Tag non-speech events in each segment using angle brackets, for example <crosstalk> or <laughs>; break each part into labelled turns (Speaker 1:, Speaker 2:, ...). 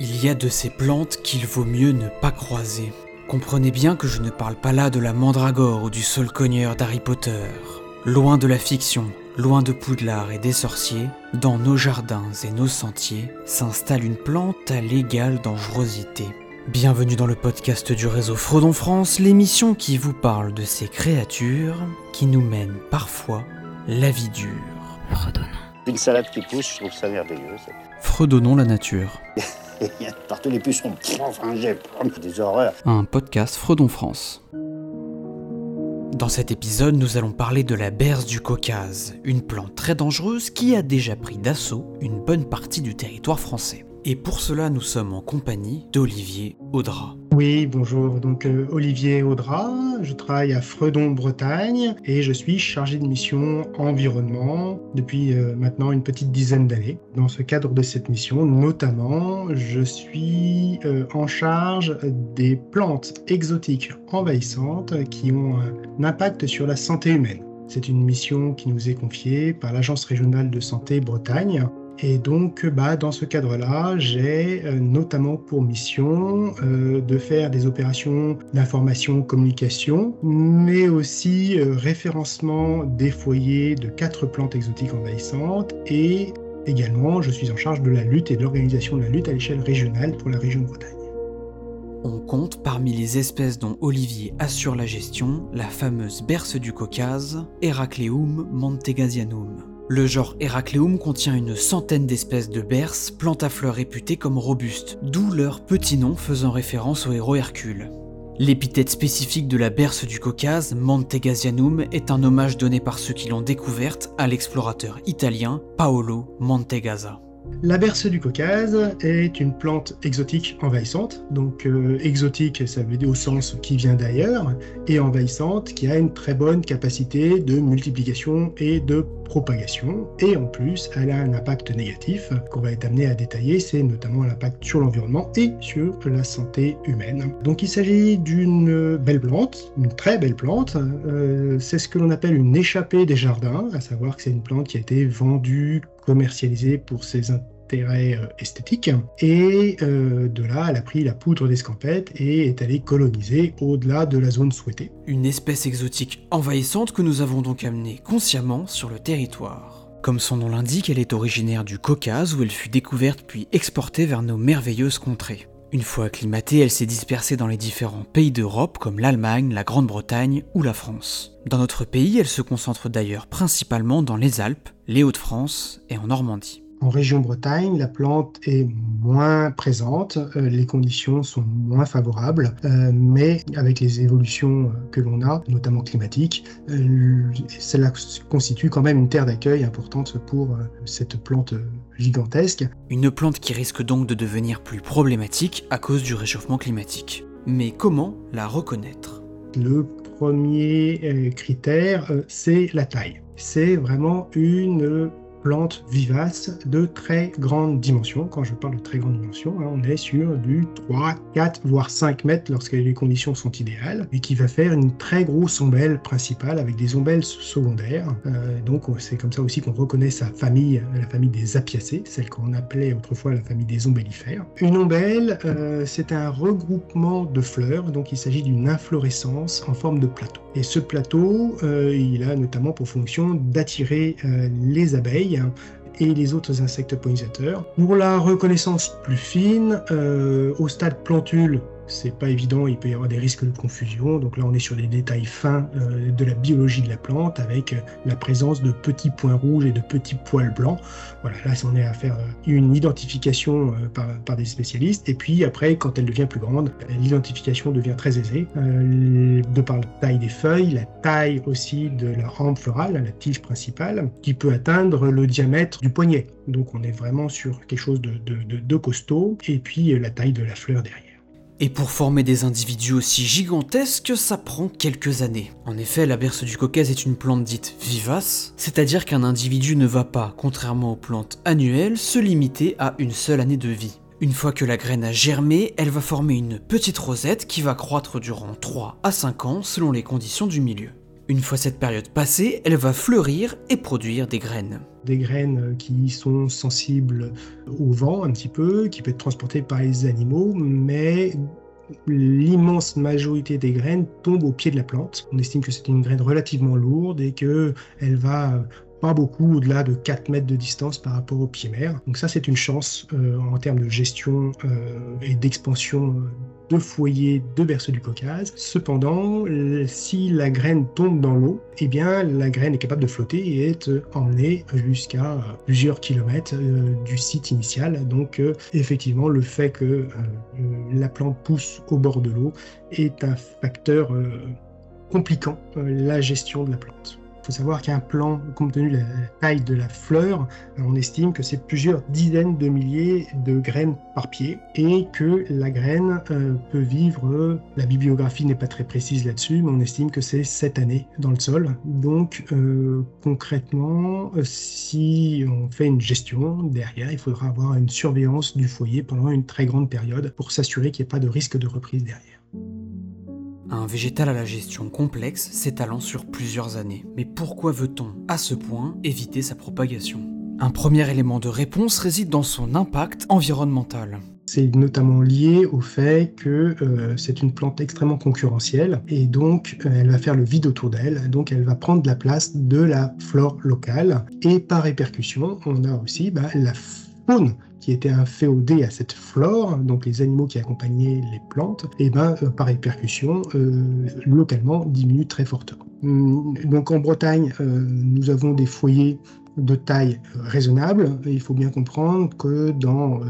Speaker 1: Il y a de ces plantes qu'il vaut mieux ne pas croiser. Comprenez bien que je ne parle pas là de la mandragore ou du cogneur d'Harry Potter. Loin de la fiction, loin de Poudlard et des sorciers, dans nos jardins et nos sentiers s'installe une plante à l'égale dangerosité. Bienvenue dans le podcast du réseau Fredon France, l'émission qui vous parle de ces créatures qui nous mènent parfois la vie dure.
Speaker 2: Fredonnons. Une salade qui pousse, je trouve ça merveilleux.
Speaker 1: Fredonnons la nature. <laughs> <laughs>
Speaker 2: Partout les pucerons. Enfin, j'ai des horreurs.
Speaker 1: Un podcast Fredon France. Dans cet épisode, nous allons parler de la berce du Caucase, une plante très dangereuse qui a déjà pris d'assaut une bonne partie du territoire français. Et pour cela, nous sommes en compagnie d'Olivier Audra.
Speaker 3: Oui, bonjour. Donc euh, Olivier Audra, je travaille à Fredon, Bretagne, et je suis chargé de mission environnement depuis euh, maintenant une petite dizaine d'années. Dans ce cadre de cette mission, notamment, je suis euh, en charge des plantes exotiques envahissantes qui ont un impact sur la santé humaine. C'est une mission qui nous est confiée par l'Agence régionale de santé Bretagne et donc, bah, dans ce cadre-là, j'ai euh, notamment pour mission euh, de faire des opérations d'information, communication, mais aussi euh, référencement des foyers de quatre plantes exotiques envahissantes et également, je suis en charge de la lutte et de l'organisation de la lutte à l'échelle régionale pour la région de Bretagne.
Speaker 1: On compte parmi les espèces dont Olivier assure la gestion la fameuse berce du Caucase, Heracleum montegasianum. Le genre Heracleum contient une centaine d'espèces de berces, plantes à fleurs réputées comme robustes, d'où leur petit nom faisant référence au héros Hercule. L'épithète spécifique de la berce du Caucase, Montegasianum, est un hommage donné par ceux qui l'ont découverte à l'explorateur italien Paolo Montegasa.
Speaker 3: La berce du Caucase est une plante exotique envahissante. Donc euh, exotique, ça veut dire au sens qui vient d'ailleurs, et envahissante qui a une très bonne capacité de multiplication et de propagation. Et en plus, elle a un impact négatif qu'on va être amené à détailler, c'est notamment l'impact sur l'environnement et sur la santé humaine. Donc il s'agit d'une belle plante, une très belle plante. Euh, c'est ce que l'on appelle une échappée des jardins, à savoir que c'est une plante qui a été vendue, commercialisée pour ses intérêts euh, esthétiques. Et euh, de là, elle a pris la poudre d'escampette et est allée coloniser au-delà de la zone souhaitée.
Speaker 1: Une espèce exotique envahissante que nous avons donc amenée consciemment sur le territoire. Comme son nom l'indique, elle est originaire du Caucase où elle fut découverte puis exportée vers nos merveilleuses contrées. Une fois acclimatée, elle s'est dispersée dans les différents pays d'Europe comme l'Allemagne, la Grande-Bretagne ou la France. Dans notre pays, elle se concentre d'ailleurs principalement dans les Alpes, les Hauts-de-France et en Normandie.
Speaker 3: En région Bretagne, la plante est moins présente, euh, les conditions sont moins favorables, euh, mais avec les évolutions euh, que l'on a, notamment climatiques, cela constitue quand même une terre d'accueil importante pour cette plante gigantesque.
Speaker 1: Une plante qui risque donc de devenir plus problématique à cause du réchauffement climatique. Mais comment la reconnaître?
Speaker 3: Le premier critère, c'est la taille. C'est vraiment une plante vivace de très grande dimension. Quand je parle de très grande dimension, hein, on est sur du 3, 4, voire 5 mètres lorsque les conditions sont idéales, et qui va faire une très grosse ombelle principale avec des ombelles secondaires. Euh, donc c'est comme ça aussi qu'on reconnaît sa famille, la famille des apiacées, celle qu'on appelait autrefois la famille des ombellifères. Une ombelle, euh, c'est un regroupement de fleurs, donc il s'agit d'une inflorescence en forme de plateau. Et ce plateau, euh, il a notamment pour fonction d'attirer les abeilles et les autres insectes pollinisateurs. Pour la reconnaissance plus fine, euh, au stade plantule, c'est pas évident, il peut y avoir des risques de confusion. Donc là, on est sur des détails fins euh, de la biologie de la plante avec euh, la présence de petits points rouges et de petits poils blancs. Voilà, là, on est à faire euh, une identification par, des spécialistes. Et puis après, quand elle devient plus grande, l'identification devient très aisée de par la taille des feuilles, la taille aussi de la rampe florale, la tige principale, qui peut atteindre le diamètre du poignet. Donc on est vraiment sur quelque chose de, de costaud. Et puis la taille de la fleur derrière.
Speaker 1: Et pour former des individus aussi gigantesques, ça prend quelques années. En effet, la berce du Caucase est une plante dite vivace, c'est-à-dire qu'un individu ne va pas, contrairement aux plantes annuelles, se limiter à une seule année de vie. Une fois que la graine a germé, elle va former une petite rosette qui va croître durant 3 à 5 ans selon les conditions du milieu. Une fois cette période passée, elle va fleurir et produire des graines.
Speaker 3: Des graines qui sont sensibles au vent un petit peu, qui peuvent être transportées par les animaux, mais l'immense majorité des graines tombent au pied de la plante. On estime que c'est une graine relativement lourde et qu'elle va pas beaucoup au-delà de 4 mètres de distance par rapport au pied mère. Donc ça c'est une chance euh, en termes de gestion euh, et d'expansion euh, de foyers de berceau du Caucase. Cependant, si la graine tombe dans l'eau, eh bien la graine est capable de flotter et est emmenée jusqu'à plusieurs kilomètres du site initial. Donc effectivement, le fait que la plante pousse au bord de l'eau est un facteur compliquant la gestion de la plante. Il faut savoir qu'un plan, compte tenu de la taille de la fleur, on estime que c'est plusieurs dizaines de milliers de graines par pied et que la graine euh, peut vivre, la bibliographie n'est pas très précise là-dessus, mais on estime que c'est 7 années dans le sol. Donc euh, concrètement, si on fait une gestion derrière, il faudra avoir une surveillance du foyer pendant une très grande période pour s'assurer qu'il n'y ait pas de risque de reprise derrière.
Speaker 1: Un végétal à la gestion complexe s'étalant sur plusieurs années. Mais pourquoi veut-on, à ce point, éviter sa propagation? Un premier élément de réponse réside dans son impact environnemental.
Speaker 3: C'est notamment lié au fait que euh, c'est une plante extrêmement concurrentielle et donc euh, elle va faire le vide autour d'elle, donc elle va prendre la place de la flore locale et par répercussion on a aussi bah, la faune qui était un féodé à cette flore, donc les animaux qui accompagnaient les plantes, et eh ben euh, par répercussion, euh, localement diminue très fortement. Hum, donc en Bretagne, euh, nous avons des foyers de taille raisonnable. il faut bien comprendre que dans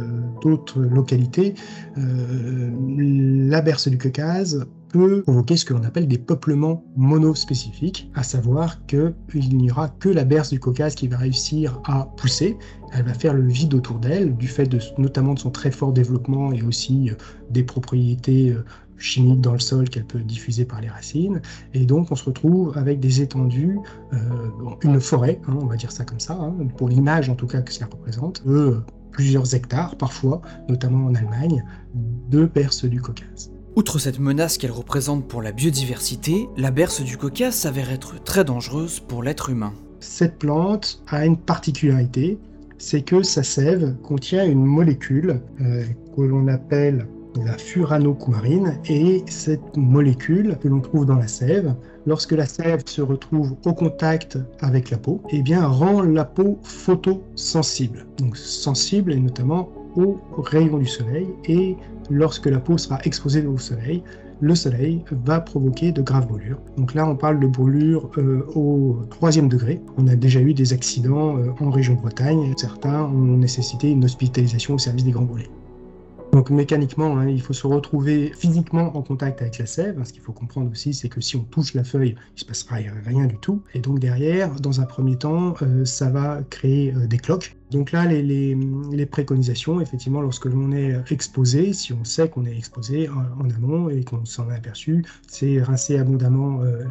Speaker 3: d'autres localités, la berce du Caucase peut provoquer ce que l'on appelle des peuplements monospécifiques, à savoir qu'il n'y aura que la berce du Caucase qui va réussir à pousser. Elle va faire le vide autour d'elle, du fait de, notamment de son très fort développement et aussi euh, des propriétés euh, chimiques dans le sol qu'elle peut diffuser par les racines. Et donc on se retrouve avec des étendues, euh, une forêt, hein, on va dire ça comme ça, hein, pour l'image en tout cas que ça représente, de plusieurs hectares parfois, notamment en Allemagne, de berces du Caucase.
Speaker 1: Outre cette menace qu'elle représente pour la biodiversité, la berce du Caucase s'avère être très dangereuse pour l'être humain.
Speaker 3: Cette plante a une particularité, c'est que sa sève contient une molécule euh, que l'on appelle la furanocoumarine et cette molécule que l'on trouve dans la sève, lorsque la sève se retrouve au contact avec la peau, eh rend la peau photosensible. Donc sensible et notamment aux rayons du soleil et lorsque la peau sera exposée au soleil, le soleil va provoquer de graves brûlures. Donc là, on parle de brûlures euh, au troisième degré. On a déjà eu des accidents euh, en région Bretagne. Certains ont nécessité une hospitalisation au service des grands brûlés. Donc mécaniquement, hein, il faut se retrouver physiquement en contact avec la sève. Ce qu'il faut comprendre aussi, c'est que si on touche la feuille, il ne se passera rien du tout. Et donc derrière, dans un premier temps, euh, ça va créer des cloques donc là, les, préconisations, effectivement, lorsque l'on est exposé, si on sait qu'on est exposé en, amont et qu'on s'en est aperçu, c'est rincer abondamment euh,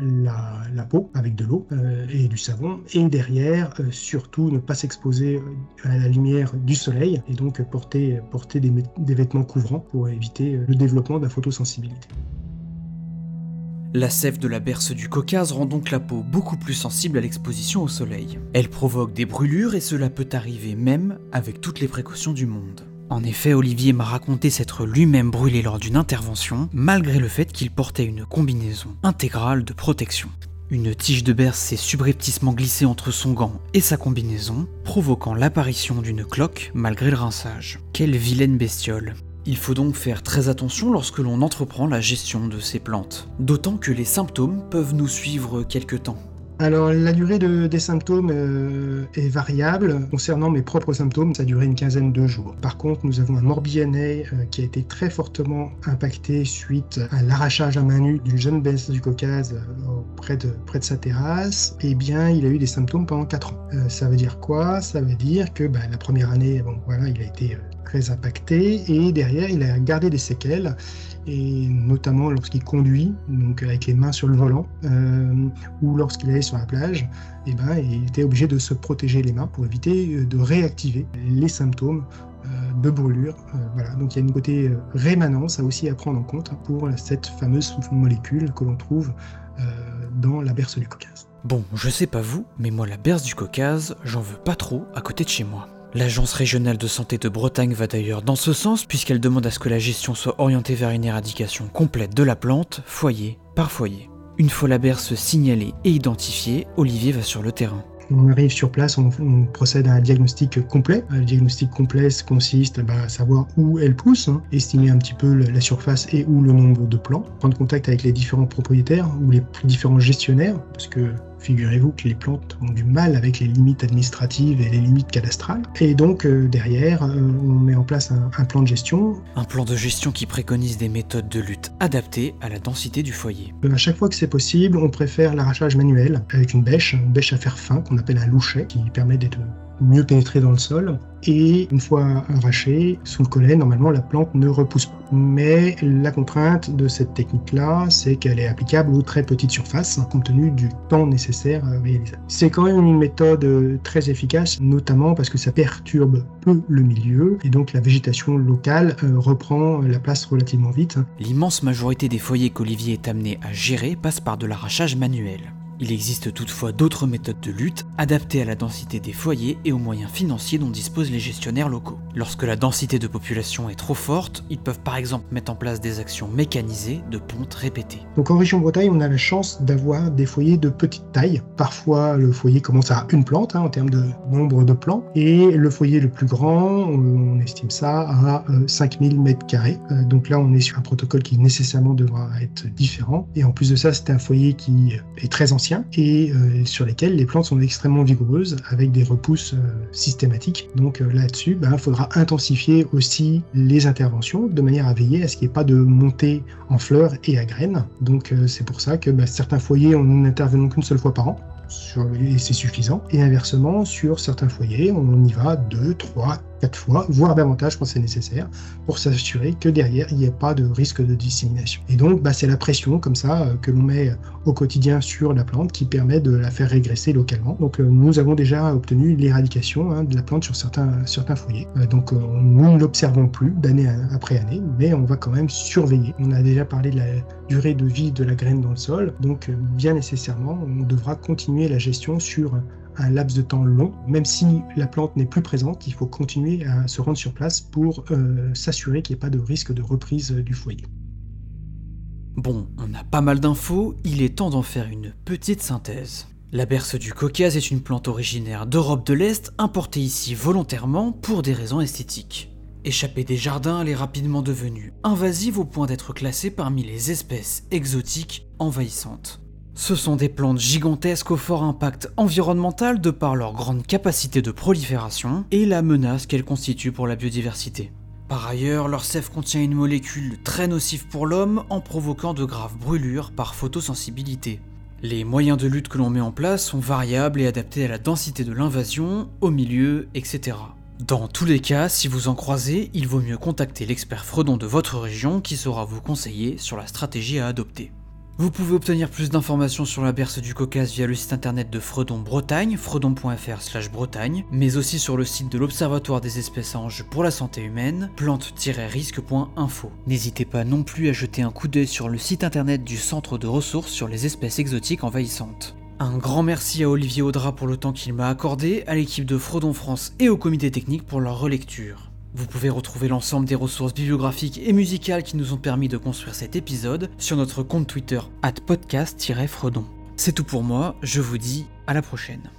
Speaker 3: la, peau avec de l'eau euh, et du savon. Et derrière, euh, surtout, ne pas s'exposer à la lumière du soleil et donc porter, porter des vêtements couvrants pour éviter le développement de la photosensibilité.
Speaker 1: La sève de la berce du Caucase rend donc la peau beaucoup plus sensible à l'exposition au soleil. Elle provoque des brûlures et cela peut arriver même avec toutes les précautions du monde. En effet, Olivier m'a raconté s'être lui-même brûlé lors d'une intervention, malgré le fait qu'il portait une combinaison intégrale de protection. Une tige de berce s'est subrepticement glissée entre son gant et sa combinaison, provoquant l'apparition d'une cloque malgré le rinçage. Quelle vilaine bestiole il faut donc faire très attention lorsque l'on entreprend la gestion de ces plantes, d'autant que les symptômes peuvent nous suivre quelque temps.
Speaker 3: Alors la durée des symptômes euh, est variable. Concernant mes propres symptômes, ça a duré une quinzaine de jours. Par contre, nous avons un morbihanais euh, qui a été très fortement impacté suite à l'arrachage à main nue d'une jeune baisse du Caucase euh, près, de, sa terrasse. Eh bien, il a eu des symptômes pendant 4 ans. ça veut dire quoi? Ça veut dire que bah, la première année, bon, voilà, il a été très impacté et derrière, il a gardé des séquelles et notamment lorsqu'il conduit, donc avec les mains sur le volant, euh, ou lorsqu'il allait sur la plage, et eh ben, il était obligé de se protéger les mains pour éviter euh, de réactiver les symptômes euh, de brûlure. voilà. Donc il y a une côté rémanence à aussi à prendre en compte pour cette fameuse molécule que l'on trouve dans la berce du Caucase.
Speaker 1: Bon, je sais pas vous, mais moi la berce du Caucase, j'en veux pas trop à côté de chez moi. L'Agence régionale de santé de Bretagne va d'ailleurs dans ce sens puisqu'elle demande à ce que la gestion soit orientée vers une éradication complète de la plante, foyer par foyer. Une fois la berce signalée et identifiée, Olivier va sur le terrain.
Speaker 3: On arrive sur place, on, procède à un diagnostic complet. Le diagnostic complet consiste bah, à savoir où elle pousse, hein, estimer un petit peu la surface et où le nombre de plants, prendre contact avec les différents propriétaires ou les différents gestionnaires, parce que Figurez-vous que les plantes ont du mal avec les limites administratives et les limites cadastrales. Et donc euh, derrière, euh, on met en place un, plan de gestion.
Speaker 1: Un plan de gestion qui préconise des méthodes de lutte adaptées à la densité du foyer.
Speaker 3: Euh, à chaque fois que c'est possible, on préfère l'arrachage manuel avec une bêche, une bêche à fer fin qu'on appelle un louchet, qui permet d'être mieux pénétrer dans le sol. Et une fois arraché, sous le collet, normalement la plante ne repousse pas. Mais la contrainte de cette technique-là, c'est qu'elle est applicable aux très petites surfaces, compte tenu du temps nécessaire à réaliser. C'est quand même une méthode très efficace, notamment parce que ça perturbe peu le milieu, et donc la végétation locale euh, reprend la place relativement vite.
Speaker 1: L'immense majorité des foyers qu'Olivier est amené à gérer passe par de l'arrachage manuel. Il existe toutefois d'autres méthodes de lutte adaptées à la densité des foyers et aux moyens financiers dont disposent les gestionnaires locaux. Lorsque la densité de population est trop forte, ils peuvent par exemple mettre en place des actions mécanisées de pontes répétées.
Speaker 3: Donc en région Bretagne, on a la chance d'avoir des foyers de petite taille. Parfois, le foyer commence à une plante hein, en termes de nombre de plants, et le foyer le plus grand, on estime ça à 5000 euh, m2. Euh, donc là, on est sur un protocole qui nécessairement devra être différent. Et en plus de ça, c'est un foyer qui est très ancien et euh, sur lesquels les plantes sont extrêmement vigoureuses avec des repousses euh, systématiques. Donc euh, là-dessus, il ben, faudra intensifier aussi les interventions de manière à veiller à ce qu'il n'y ait pas de montée en fleurs et à graines. Donc c'est pour ça que ben, certains foyers, on n'intervenons qu'une seule fois par an. et c'est suffisant. Et inversement, sur certains foyers, on y va deux, trois, quatre fois, voire davantage quand c'est nécessaire, pour s'assurer que derrière, il n'y ait pas de risque de dissémination. Et donc, bah, c'est la pression comme ça euh, que l'on met au quotidien sur la plante qui permet de la faire régresser localement. Donc, euh, nous avons déjà obtenu l'éradication hein, de la plante sur certains, certains foyers. Euh, donc, nous ne l'observons plus d'année après année, mais on va quand même surveiller. On a déjà parlé de la durée de vie de la graine dans le sol, donc bien nécessairement, on devra continuer la gestion sur un laps de temps long. Même si la plante n'est plus présente, il faut continuer à se rendre sur place pour euh, s'assurer qu'il n'y ait pas de risque de reprise du foyer.
Speaker 1: Bon, on a pas mal d'infos, il est temps d'en faire une petite synthèse. La berce du Caucase est une plante originaire d'Europe de l'Est, importée ici volontairement pour des raisons esthétiques. Échappée des jardins, elle est rapidement devenue invasive au point d'être classée parmi les espèces exotiques envahissantes. Ce sont des plantes gigantesques au fort impact environnemental de par leur grande capacité de prolifération et la menace qu'elles constituent pour la biodiversité. Par ailleurs, leur sève contient une molécule très nocive pour l'homme en provoquant de graves brûlures par photosensibilité. Les moyens de lutte que l'on met en place sont variables et adaptés à la densité de l'invasion, au milieu, etc. Dans tous les cas, si vous en croisez, il vaut mieux contacter l'expert Fredon de votre région qui saura vous conseiller sur la stratégie à adopter. Vous pouvez obtenir plus d'informations sur la berce du Caucase via le site internet de Fredon Bretagne, fredon.fr Bretagne, mais aussi sur le site de l'Observatoire des espèces à enjeux pour la santé humaine, plante-risque.info. N'hésitez pas non plus à jeter un coup d'œil sur le site internet du Centre de ressources sur les espèces exotiques envahissantes. Un grand merci à Olivier Audra pour le temps qu'il m'a accordé, à l'équipe de Fredon France et au comité technique pour leur relecture. Vous pouvez retrouver l'ensemble des ressources bibliographiques et musicales qui nous ont permis de construire cet épisode sur notre compte Twitter at podcast-fredon. C'est tout pour moi, je vous dis à la prochaine.